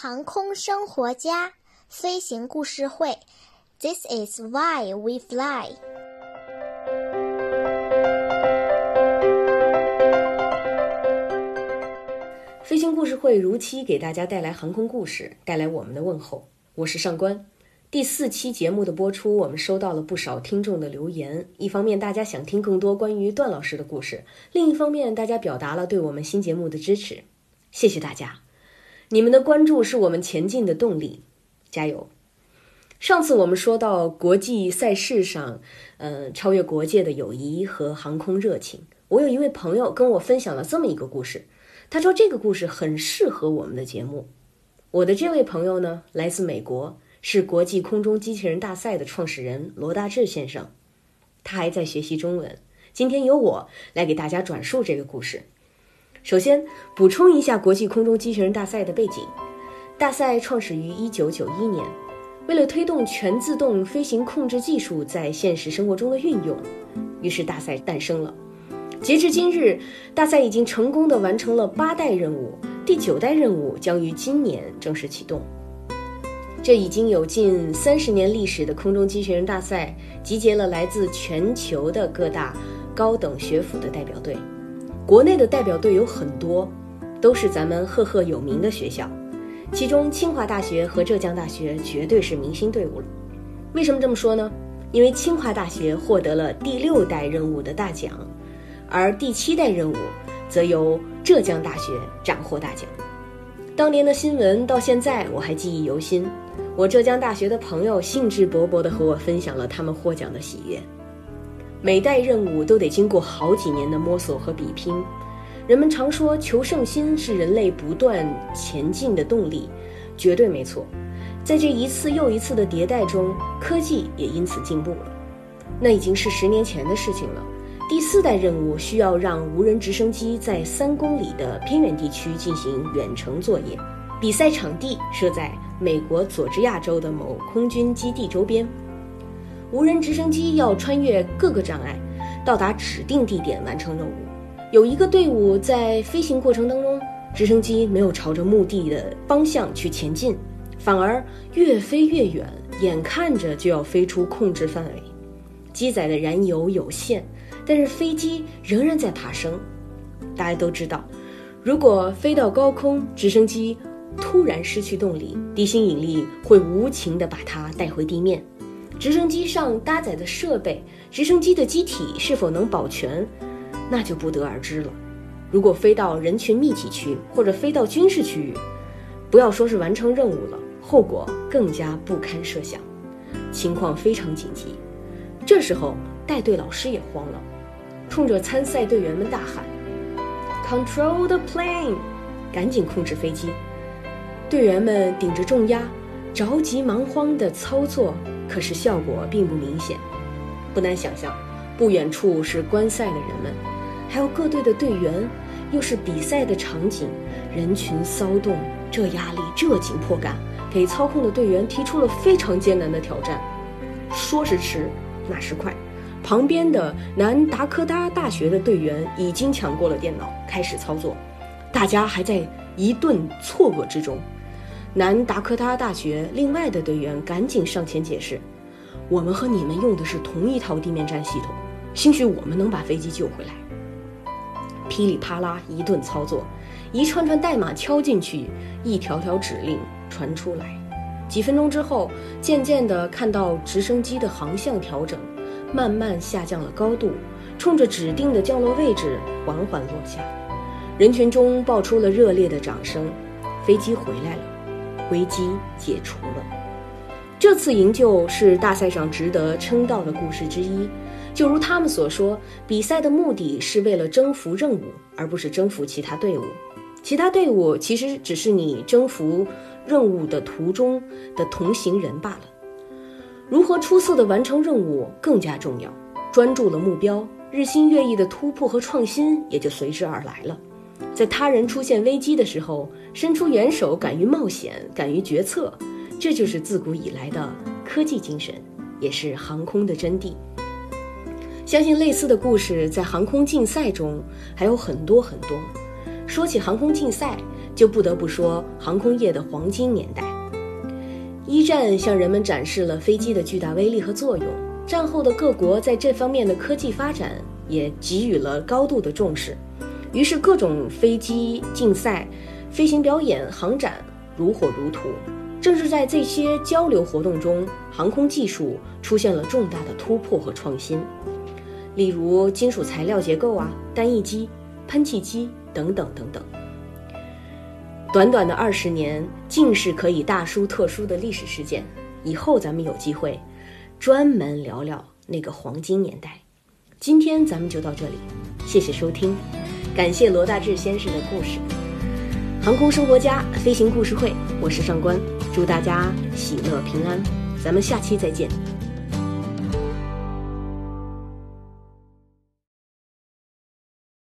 航空生活家飞行故事会，This is why we fly。飞行故事会如期给大家带来航空故事，带来我们的问候。我是上官。第四期节目的播出，我们收到了不少听众的留言。一方面，大家想听更多关于段老师的故事；另一方面，大家表达了对我们新节目的支持。谢谢大家，你们的关注是我们前进的动力，加油！上次我们说到国际赛事上，呃，超越国界的友谊和航空热情。我有一位朋友跟我分享了这么一个故事，他说这个故事很适合我们的节目。我的这位朋友呢，来自美国，是国际空中机器人大赛的创始人罗大志先生，他还在学习中文。今天由我来给大家转述这个故事。首先补充一下国际空中机器人大赛的背景：大赛创始于1991年，为了推动全自动飞行控制技术在现实生活中的运用，于是大赛诞生了。截至今日，大赛已经成功地完成了八代任务，第九代任务将于今年正式启动。这已经有近三十年历史的空中机器人大赛，集结了来自全球的各大高等学府的代表队。国内的代表队有很多，都是咱们赫赫有名的学校，其中清华大学和浙江大学绝对是明星队伍了。为什么这么说呢？因为清华大学获得了第六代任务的大奖，而第七代任务则由浙江大学斩获大奖。当年的新闻到现在我还记忆犹新，我浙江大学的朋友兴致勃勃地和我分享了他们获奖的喜悦。每代任务都得经过好几年的摸索和比拼，人们常说求胜心是人类不断前进的动力，绝对没错。在这一次又一次的迭代中，科技也因此进步了。那已经是十年前的事情了。第四代任务需要让无人直升机在三公里的偏远地区进行远程作业，比赛场地设在美国佐治亚州的某空军基地周边。无人直升机要穿越各个障碍，到达指定地点完成任务。有一个队伍在飞行过程当中，直升机没有朝着目的的方向去前进，反而越飞越远，眼看着就要飞出控制范围。机载的燃油有限，但是飞机仍然在爬升。大家都知道，如果飞到高空，直升机突然失去动力，地心引力会无情地把它带回地面。直升机上搭载的设备，直升机的机体是否能保全，那就不得而知了。如果飞到人群密集区或者飞到军事区域，不要说是完成任务了，后果更加不堪设想，情况非常紧急。这时候带队老师也慌了，冲着参赛队员们大喊：“Control the plane！” 赶紧控制飞机。队员们顶着重压，着急忙慌地操作。可是效果并不明显，不难想象，不远处是观赛的人们，还有各队的队员，又是比赛的场景，人群骚动，这压力，这紧迫感，给操控的队员提出了非常艰难的挑战。说时迟，那时快，旁边的南达科他大学的队员已经抢过了电脑，开始操作，大家还在一顿错愕之中。南达科他大学另外的队员赶紧上前解释：“我们和你们用的是同一套地面站系统，兴许我们能把飞机救回来。”噼里啪啦一顿操作，一串串代码敲进去，一条条指令传出来。几分钟之后，渐渐地看到直升机的航向调整，慢慢下降了高度，冲着指定的降落位置缓缓落下。人群中爆出了热烈的掌声，飞机回来了。危机解除了。这次营救是大赛上值得称道的故事之一。就如他们所说，比赛的目的是为了征服任务，而不是征服其他队伍。其他队伍其实只是你征服任务的途中的同行人罢了。如何出色的完成任务更加重要。专注了目标，日新月异的突破和创新也就随之而来了。在他人出现危机的时候，伸出援手，敢于冒险，敢于决策，这就是自古以来的科技精神，也是航空的真谛。相信类似的故事在航空竞赛中还有很多很多。说起航空竞赛，就不得不说航空业的黄金年代。一战向人们展示了飞机的巨大威力和作用，战后的各国在这方面的科技发展也给予了高度的重视，于是各种飞机竞赛、飞行表演、航展如火如荼。正是在这些交流活动中，航空技术出现了重大的突破和创新，例如金属材料结构啊、单翼机、喷气机等等等等。短短的二十年，竟是可以大书特书的历史事件。以后咱们有机会专门聊聊那个黄金年代。今天咱们就到这里，谢谢收听，感谢罗大志先生的故事。航空生活家飞行故事会，我是上官，祝大家喜乐平安，咱们下期再见。